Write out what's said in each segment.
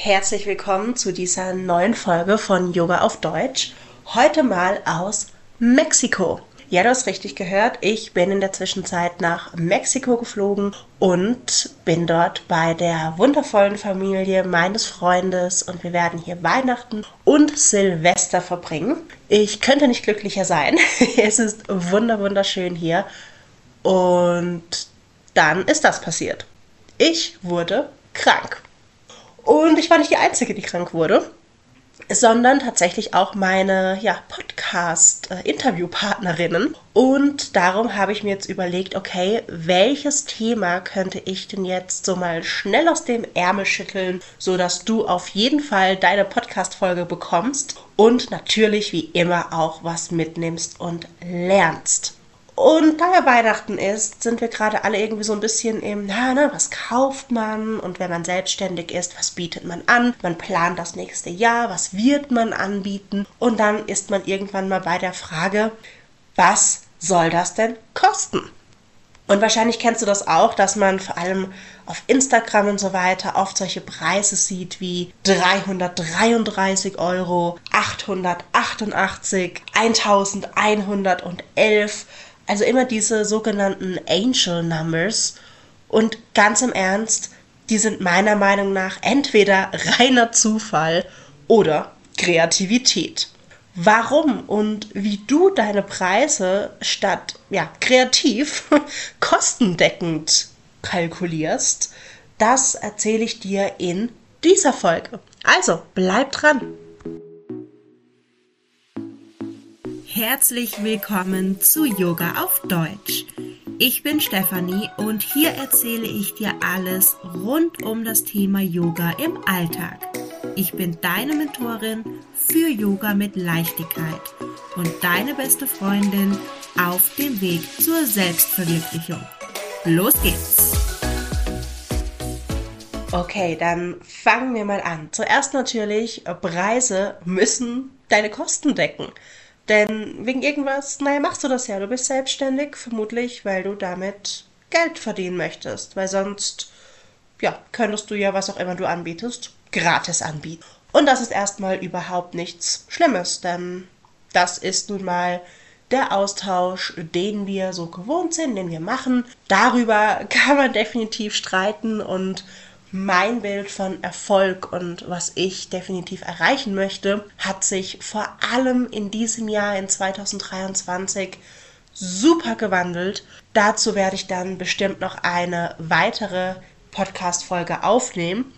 Herzlich willkommen zu dieser neuen Folge von Yoga auf Deutsch. Heute mal aus Mexiko. Ja, du hast richtig gehört. Ich bin in der Zwischenzeit nach Mexiko geflogen und bin dort bei der wundervollen Familie meines Freundes und wir werden hier Weihnachten und Silvester verbringen. Ich könnte nicht glücklicher sein. es ist wunder wunderschön hier und dann ist das passiert. Ich wurde krank. Und ich war nicht die Einzige, die krank wurde, sondern tatsächlich auch meine ja, Podcast-Interviewpartnerinnen. Und darum habe ich mir jetzt überlegt, okay, welches Thema könnte ich denn jetzt so mal schnell aus dem Ärmel schütteln, sodass du auf jeden Fall deine Podcast-Folge bekommst und natürlich wie immer auch was mitnimmst und lernst. Und da ja Weihnachten ist, sind wir gerade alle irgendwie so ein bisschen im, na, ne, was kauft man? Und wenn man selbstständig ist, was bietet man an? Man plant das nächste Jahr, was wird man anbieten? Und dann ist man irgendwann mal bei der Frage, was soll das denn kosten? Und wahrscheinlich kennst du das auch, dass man vor allem auf Instagram und so weiter oft solche Preise sieht wie 333 Euro, 888, 1111 also immer diese sogenannten Angel Numbers. Und ganz im Ernst, die sind meiner Meinung nach entweder reiner Zufall oder Kreativität. Warum und wie du deine Preise statt ja, kreativ kostendeckend kalkulierst, das erzähle ich dir in dieser Folge. Also bleib dran! Herzlich willkommen zu Yoga auf Deutsch. Ich bin Stefanie und hier erzähle ich dir alles rund um das Thema Yoga im Alltag. Ich bin deine Mentorin für Yoga mit Leichtigkeit und deine beste Freundin auf dem Weg zur Selbstverwirklichung. Los geht's! Okay, dann fangen wir mal an. Zuerst natürlich, Preise müssen deine Kosten decken. Denn wegen irgendwas, naja, machst du das ja. Du bist selbstständig, vermutlich, weil du damit Geld verdienen möchtest. Weil sonst, ja, könntest du ja, was auch immer du anbietest, gratis anbieten. Und das ist erstmal überhaupt nichts Schlimmes, denn das ist nun mal der Austausch, den wir so gewohnt sind, den wir machen. Darüber kann man definitiv streiten und mein Bild von Erfolg und was ich definitiv erreichen möchte, hat sich vor allem in diesem Jahr, in 2023, super gewandelt. Dazu werde ich dann bestimmt noch eine weitere Podcast-Folge aufnehmen.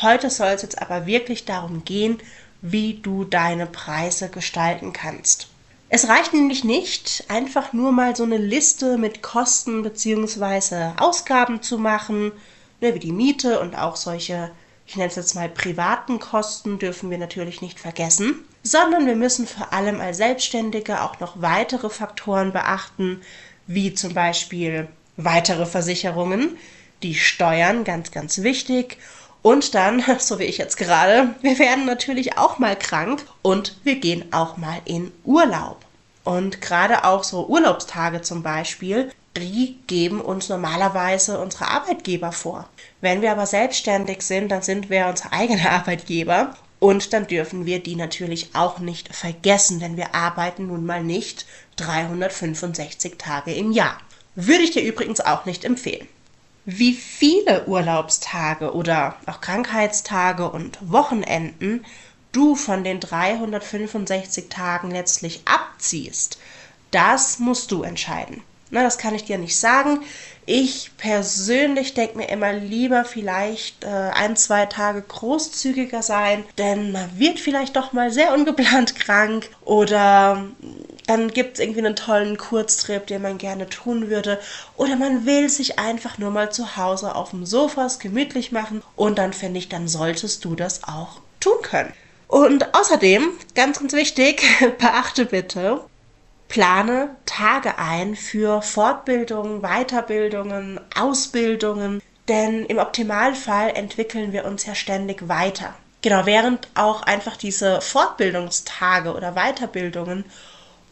Heute soll es jetzt aber wirklich darum gehen, wie du deine Preise gestalten kannst. Es reicht nämlich nicht, einfach nur mal so eine Liste mit Kosten bzw. Ausgaben zu machen, wie die Miete und auch solche, ich nenne es jetzt mal privaten Kosten, dürfen wir natürlich nicht vergessen, sondern wir müssen vor allem als Selbstständige auch noch weitere Faktoren beachten, wie zum Beispiel weitere Versicherungen, die Steuern, ganz, ganz wichtig. Und dann, so wie ich jetzt gerade, wir werden natürlich auch mal krank und wir gehen auch mal in Urlaub. Und gerade auch so Urlaubstage zum Beispiel die geben uns normalerweise unsere Arbeitgeber vor. Wenn wir aber selbstständig sind, dann sind wir unser eigener Arbeitgeber und dann dürfen wir die natürlich auch nicht vergessen, denn wir arbeiten nun mal nicht 365 Tage im Jahr. Würde ich dir übrigens auch nicht empfehlen. Wie viele Urlaubstage oder auch Krankheitstage und Wochenenden du von den 365 Tagen letztlich abziehst, das musst du entscheiden. Na, das kann ich dir nicht sagen. Ich persönlich denke mir immer lieber vielleicht äh, ein, zwei Tage großzügiger sein, denn man wird vielleicht doch mal sehr ungeplant krank oder dann gibt es irgendwie einen tollen Kurztrip, den man gerne tun würde. Oder man will sich einfach nur mal zu Hause auf dem Sofa gemütlich machen und dann finde ich, dann solltest du das auch tun können. Und außerdem, ganz, ganz wichtig, beachte bitte, plane Tage ein für Fortbildungen, Weiterbildungen, Ausbildungen, denn im Optimalfall entwickeln wir uns ja ständig weiter. Genau, während auch einfach diese Fortbildungstage oder Weiterbildungen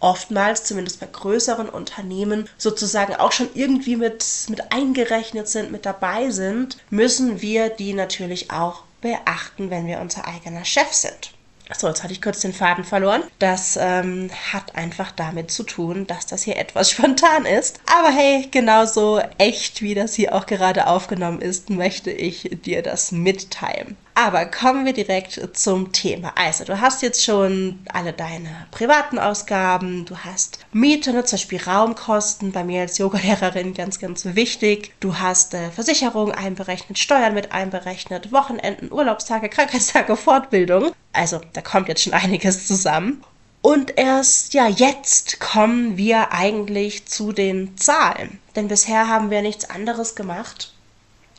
oftmals, zumindest bei größeren Unternehmen, sozusagen auch schon irgendwie mit, mit eingerechnet sind, mit dabei sind, müssen wir die natürlich auch beachten, wenn wir unser eigener Chef sind. So, jetzt hatte ich kurz den Faden verloren. Das ähm, hat einfach damit zu tun, dass das hier etwas spontan ist. Aber hey, genauso echt, wie das hier auch gerade aufgenommen ist, möchte ich dir das mitteilen. Aber kommen wir direkt zum Thema. Also, du hast jetzt schon alle deine privaten Ausgaben, du hast Miete, ne, zum Beispiel Raumkosten, bei mir als Yogalehrerin ganz, ganz wichtig. Du hast äh, Versicherungen einberechnet, Steuern mit einberechnet, Wochenenden, Urlaubstage, Krankheitstage, Fortbildung. Also, da kommt jetzt schon einiges zusammen. Und erst ja, jetzt kommen wir eigentlich zu den Zahlen. Denn bisher haben wir nichts anderes gemacht,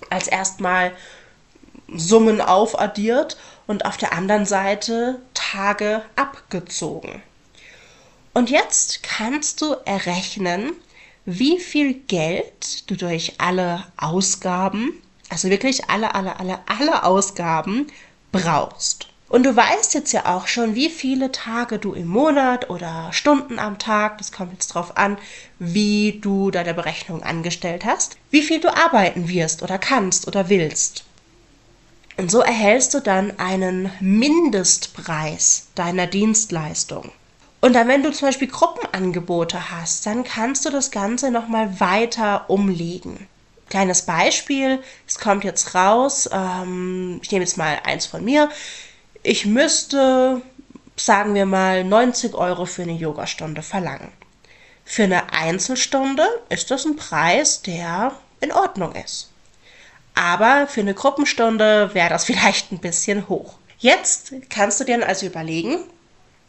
als erstmal Summen aufaddiert und auf der anderen Seite Tage abgezogen. Und jetzt kannst du errechnen, wie viel Geld du durch alle Ausgaben, also wirklich alle, alle, alle, alle Ausgaben brauchst. Und du weißt jetzt ja auch schon, wie viele Tage du im Monat oder Stunden am Tag, das kommt jetzt drauf an, wie du deine Berechnung angestellt hast, wie viel du arbeiten wirst oder kannst oder willst. Und so erhältst du dann einen Mindestpreis deiner Dienstleistung. Und dann, wenn du zum Beispiel Gruppenangebote hast, dann kannst du das Ganze nochmal weiter umlegen. Kleines Beispiel, es kommt jetzt raus, ähm, ich nehme jetzt mal eins von mir. Ich müsste, sagen wir mal, 90 Euro für eine Yogastunde verlangen. Für eine Einzelstunde ist das ein Preis, der in Ordnung ist. Aber für eine Gruppenstunde wäre das vielleicht ein bisschen hoch. Jetzt kannst du dir also überlegen,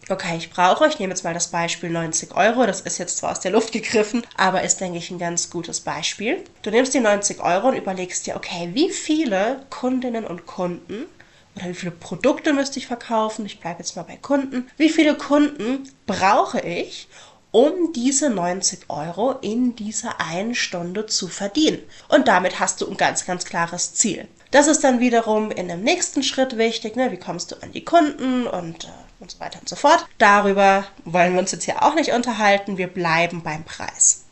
okay, ich brauche, ich nehme jetzt mal das Beispiel 90 Euro, das ist jetzt zwar aus der Luft gegriffen, aber ist, denke ich, ein ganz gutes Beispiel. Du nimmst die 90 Euro und überlegst dir, okay, wie viele Kundinnen und Kunden oder wie viele Produkte müsste ich verkaufen, ich bleibe jetzt mal bei Kunden, wie viele Kunden brauche ich, um diese 90 Euro in dieser einen Stunde zu verdienen. Und damit hast du ein ganz, ganz klares Ziel. Das ist dann wiederum in dem nächsten Schritt wichtig, ne? wie kommst du an die Kunden und, äh, und so weiter und so fort. Darüber wollen wir uns jetzt hier auch nicht unterhalten, wir bleiben beim Preis.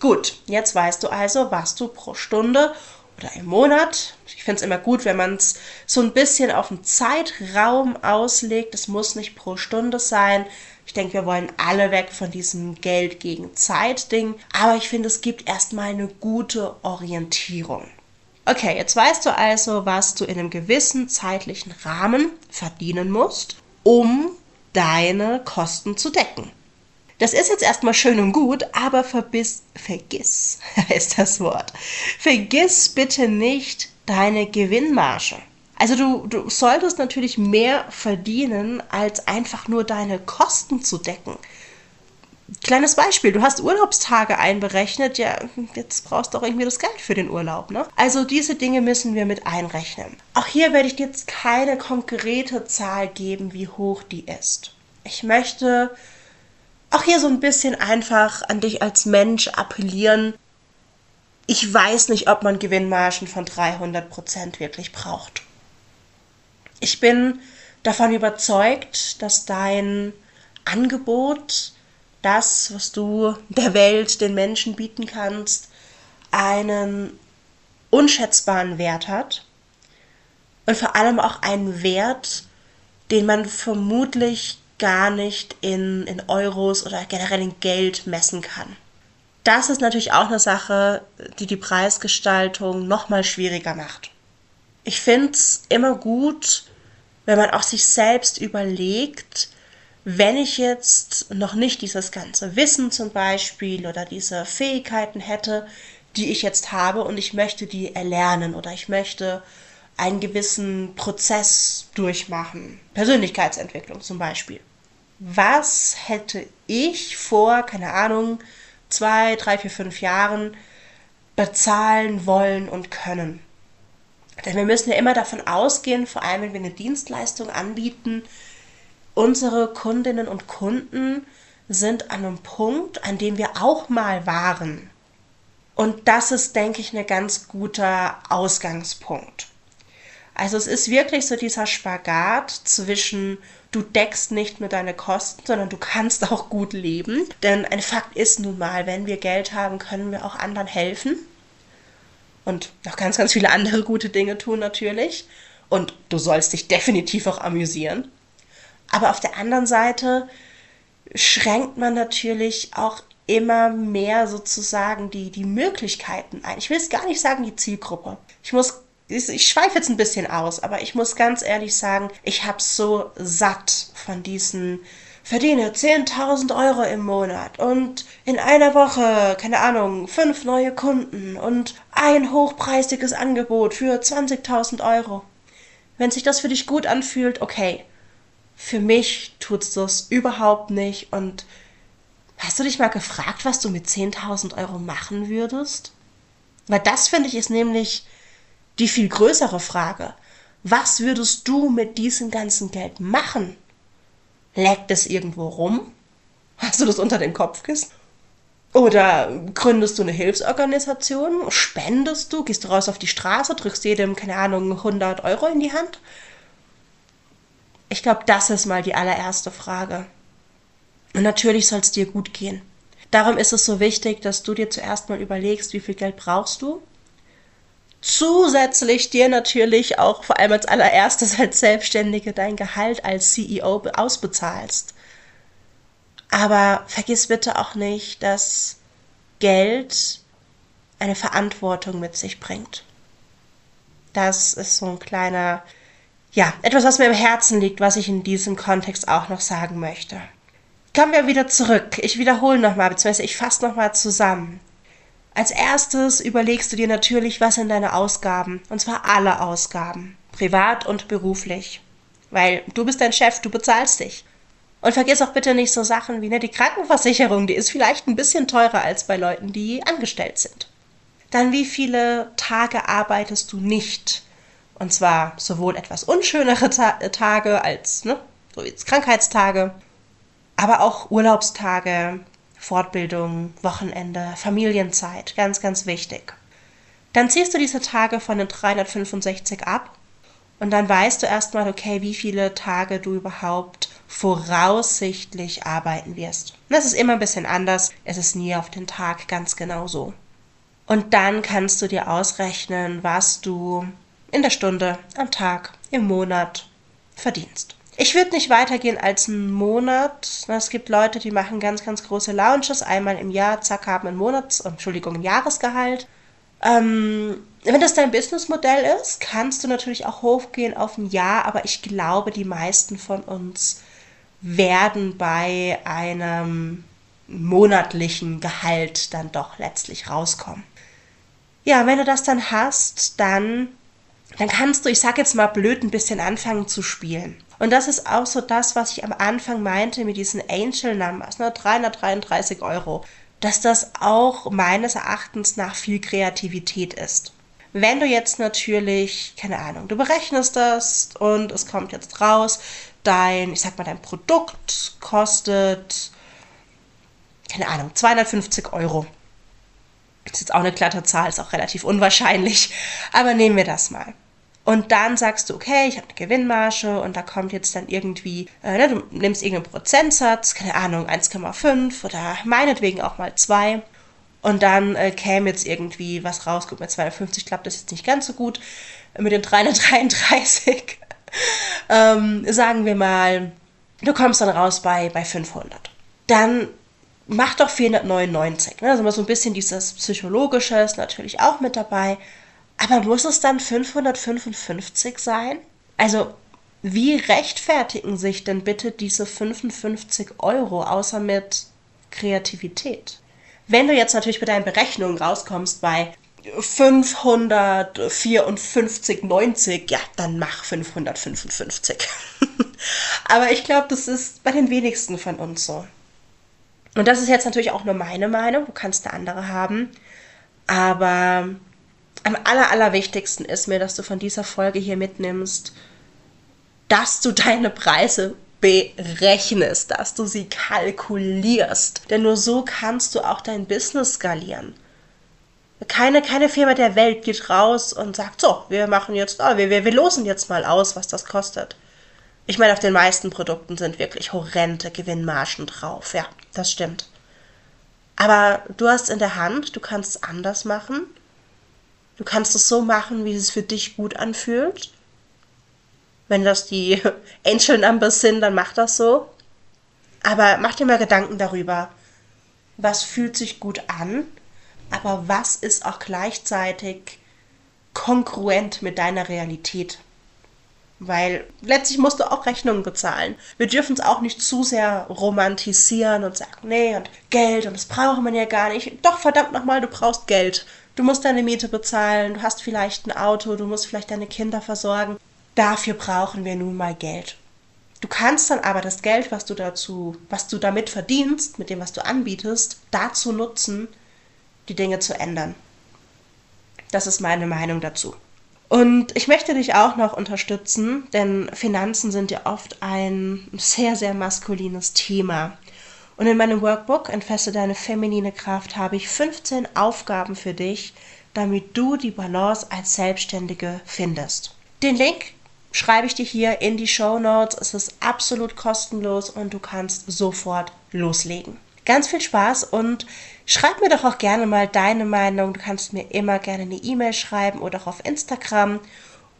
Gut, jetzt weißt du also, was du pro Stunde oder im Monat. Ich finde es immer gut, wenn man es so ein bisschen auf den Zeitraum auslegt. Es muss nicht pro Stunde sein. Ich denke, wir wollen alle weg von diesem Geld gegen Zeit Ding. Aber ich finde, es gibt erstmal eine gute Orientierung. Okay, jetzt weißt du also, was du in einem gewissen zeitlichen Rahmen verdienen musst, um deine Kosten zu decken. Das ist jetzt erstmal schön und gut, aber verbiss, vergiss ist das Wort. Vergiss bitte nicht deine Gewinnmarge. Also du, du solltest natürlich mehr verdienen, als einfach nur deine Kosten zu decken. Kleines Beispiel, du hast Urlaubstage einberechnet, ja, jetzt brauchst du auch irgendwie das Geld für den Urlaub, ne? Also diese Dinge müssen wir mit einrechnen. Auch hier werde ich dir jetzt keine konkrete Zahl geben, wie hoch die ist. Ich möchte auch hier so ein bisschen einfach an dich als Mensch appellieren. Ich weiß nicht, ob man Gewinnmargen von 300% wirklich braucht. Ich bin davon überzeugt, dass dein Angebot, das, was du der Welt, den Menschen bieten kannst, einen unschätzbaren Wert hat und vor allem auch einen Wert, den man vermutlich gar nicht in, in Euros oder generell in Geld messen kann. Das ist natürlich auch eine Sache, die die Preisgestaltung nochmal schwieriger macht. Ich finde es immer gut, wenn man auch sich selbst überlegt, wenn ich jetzt noch nicht dieses ganze Wissen zum Beispiel oder diese Fähigkeiten hätte, die ich jetzt habe und ich möchte die erlernen oder ich möchte einen gewissen Prozess durchmachen. Persönlichkeitsentwicklung zum Beispiel. Was hätte ich vor, keine Ahnung, zwei, drei, vier, fünf Jahren bezahlen wollen und können? Denn wir müssen ja immer davon ausgehen, vor allem wenn wir eine Dienstleistung anbieten, unsere Kundinnen und Kunden sind an einem Punkt, an dem wir auch mal waren. Und das ist, denke ich, ein ganz guter Ausgangspunkt. Also es ist wirklich so dieser Spagat zwischen du deckst nicht nur deine Kosten, sondern du kannst auch gut leben. Denn ein Fakt ist nun mal, wenn wir Geld haben, können wir auch anderen helfen und noch ganz, ganz viele andere gute Dinge tun natürlich. und du sollst dich definitiv auch amüsieren. Aber auf der anderen Seite schränkt man natürlich auch immer mehr sozusagen die, die Möglichkeiten ein. Ich will es gar nicht sagen, die Zielgruppe. Ich muss, ich schweife jetzt ein bisschen aus, aber ich muss ganz ehrlich sagen, ich habe so satt von diesen verdiene 10.000 Euro im Monat und in einer Woche, keine Ahnung, fünf neue Kunden und ein hochpreisiges Angebot für 20.000 Euro. Wenn sich das für dich gut anfühlt, okay. Für mich tut's das überhaupt nicht und Hast du dich mal gefragt, was du mit 10.000 Euro machen würdest? Weil das finde ich ist nämlich die viel größere Frage. Was würdest du mit diesem ganzen Geld machen? Leckt es irgendwo rum? Hast du das unter dem Kopfkissen? Oder gründest du eine Hilfsorganisation? Spendest du? Gehst du raus auf die Straße? Drückst jedem, keine Ahnung, 100 Euro in die Hand? Ich glaube, das ist mal die allererste Frage. Und natürlich soll es dir gut gehen. Darum ist es so wichtig, dass du dir zuerst mal überlegst, wie viel Geld brauchst du. Zusätzlich dir natürlich auch vor allem als allererstes als Selbstständige dein Gehalt als CEO ausbezahlst. Aber vergiss bitte auch nicht, dass Geld eine Verantwortung mit sich bringt. Das ist so ein kleiner, ja, etwas, was mir im Herzen liegt, was ich in diesem Kontext auch noch sagen möchte. Kommen wir wieder zurück. Ich wiederhole nochmal, beziehungsweise ich fasse nochmal zusammen. Als erstes überlegst du dir natürlich, was sind deine Ausgaben. Und zwar alle Ausgaben. Privat und beruflich. Weil du bist dein Chef, du bezahlst dich. Und vergiss auch bitte nicht so Sachen wie ne, die Krankenversicherung, die ist vielleicht ein bisschen teurer als bei Leuten, die angestellt sind. Dann wie viele Tage arbeitest du nicht? Und zwar sowohl etwas unschönere Ta Tage als, ne, so jetzt Krankheitstage aber auch Urlaubstage, Fortbildung, Wochenende, Familienzeit, ganz, ganz wichtig. Dann ziehst du diese Tage von den 365 ab und dann weißt du erstmal, okay, wie viele Tage du überhaupt voraussichtlich arbeiten wirst. Das ist immer ein bisschen anders, es ist nie auf den Tag ganz genau so. Und dann kannst du dir ausrechnen, was du in der Stunde, am Tag, im Monat verdienst. Ich würde nicht weitergehen als einen Monat. Es gibt Leute, die machen ganz, ganz große Lounges, einmal im Jahr, zack, haben einen Monats, Entschuldigung, ein Jahresgehalt. Ähm, wenn das dein Businessmodell ist, kannst du natürlich auch hochgehen auf ein Jahr, aber ich glaube, die meisten von uns werden bei einem monatlichen Gehalt dann doch letztlich rauskommen. Ja, wenn du das dann hast, dann, dann kannst du, ich sag jetzt mal blöd, ein bisschen anfangen zu spielen. Und das ist auch so das, was ich am Anfang meinte mit diesen Angel Numbers, ne, 333 Euro, dass das auch meines Erachtens nach viel Kreativität ist. Wenn du jetzt natürlich, keine Ahnung, du berechnest das und es kommt jetzt raus, dein, ich sag mal, dein Produkt kostet, keine Ahnung, 250 Euro. Ist jetzt auch eine glatte Zahl, ist auch relativ unwahrscheinlich, aber nehmen wir das mal. Und dann sagst du, okay, ich habe eine Gewinnmarge und da kommt jetzt dann irgendwie, äh, ne, du nimmst irgendeinen Prozentsatz, keine Ahnung, 1,5 oder meinetwegen auch mal 2. Und dann äh, käme jetzt irgendwie was raus. Gut, mit 250 klappt das jetzt nicht ganz so gut. Mit den 333, ähm, sagen wir mal, du kommst dann raus bei, bei 500. Dann mach doch 499. Ne? Also mal so ein bisschen dieses Psychologische ist natürlich auch mit dabei. Aber muss es dann 555 sein? Also, wie rechtfertigen sich denn bitte diese 55 Euro außer mit Kreativität? Wenn du jetzt natürlich mit deinen Berechnungen rauskommst bei 554,90, ja, dann mach 555. Aber ich glaube, das ist bei den wenigsten von uns so. Und das ist jetzt natürlich auch nur meine Meinung, du kannst eine andere haben. Aber am aller, allerwichtigsten ist mir, dass du von dieser Folge hier mitnimmst, dass du deine Preise berechnest, dass du sie kalkulierst. Denn nur so kannst du auch dein Business skalieren. Keine, keine Firma der Welt geht raus und sagt, so, wir machen jetzt, oh, wir, wir, wir losen jetzt mal aus, was das kostet. Ich meine, auf den meisten Produkten sind wirklich horrende Gewinnmargen drauf. Ja, das stimmt. Aber du hast in der Hand, du kannst es anders machen Du kannst es so machen, wie es für dich gut anfühlt. Wenn das die Angel Numbers sind, dann mach das so. Aber mach dir mal Gedanken darüber, was fühlt sich gut an, aber was ist auch gleichzeitig kongruent mit deiner Realität. Weil letztlich musst du auch Rechnungen bezahlen. Wir dürfen es auch nicht zu sehr romantisieren und sagen, nee, und Geld und das braucht man ja gar nicht. Doch, verdammt nochmal, du brauchst Geld. Du musst deine Miete bezahlen, du hast vielleicht ein Auto, du musst vielleicht deine Kinder versorgen. Dafür brauchen wir nun mal Geld. Du kannst dann aber das Geld, was du dazu, was du damit verdienst, mit dem, was du anbietest, dazu nutzen, die Dinge zu ändern. Das ist meine Meinung dazu. Und ich möchte dich auch noch unterstützen, denn Finanzen sind ja oft ein sehr, sehr maskulines Thema. Und in meinem Workbook Entfesse deine feminine Kraft habe ich 15 Aufgaben für dich, damit du die Balance als Selbstständige findest. Den Link schreibe ich dir hier in die Show Notes. Es ist absolut kostenlos und du kannst sofort loslegen. Ganz viel Spaß und schreib mir doch auch gerne mal deine Meinung. Du kannst mir immer gerne eine E-Mail schreiben oder auch auf Instagram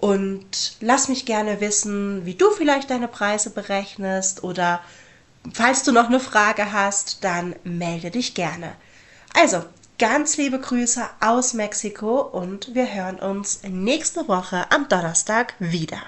und lass mich gerne wissen, wie du vielleicht deine Preise berechnest oder falls du noch eine Frage hast, dann melde dich gerne. Also, ganz liebe Grüße aus Mexiko und wir hören uns nächste Woche am Donnerstag wieder.